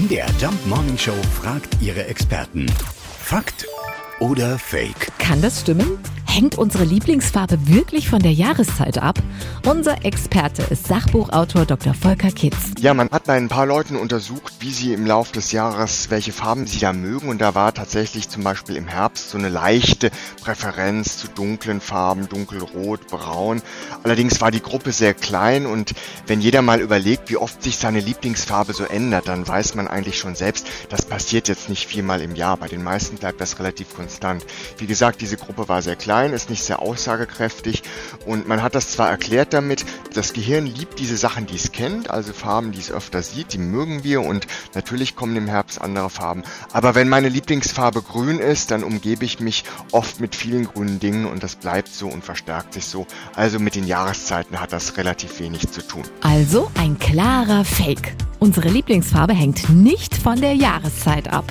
MDR Jump Morning Show fragt ihre Experten. Fakt oder Fake? Kann das stimmen? Hängt unsere Lieblingsfarbe wirklich von der Jahreszeit ab? Unser Experte ist Sachbuchautor Dr. Volker Kitz. Ja, man hat bei ein paar Leuten untersucht, wie sie im Laufe des Jahres, welche Farben sie da mögen. Und da war tatsächlich zum Beispiel im Herbst so eine leichte Präferenz zu dunklen Farben, dunkelrot, braun. Allerdings war die Gruppe sehr klein und wenn jeder mal überlegt, wie oft sich seine Lieblingsfarbe so ändert, dann weiß man eigentlich schon selbst, das passiert jetzt nicht viermal im Jahr. Bei den meisten bleibt das relativ konstant. Wie gesagt, diese Gruppe war sehr klein klein, ist nicht sehr aussagekräftig und man hat das zwar erklärt damit, das Gehirn liebt diese Sachen, die es kennt, also Farben, die es öfter sieht, die mögen wir und natürlich kommen im Herbst andere Farben. Aber wenn meine Lieblingsfarbe grün ist, dann umgebe ich mich oft mit vielen grünen Dingen und das bleibt so und verstärkt sich so. Also mit den Jahreszeiten hat das relativ wenig zu tun. Also ein klarer Fake. Unsere Lieblingsfarbe hängt nicht von der Jahreszeit ab.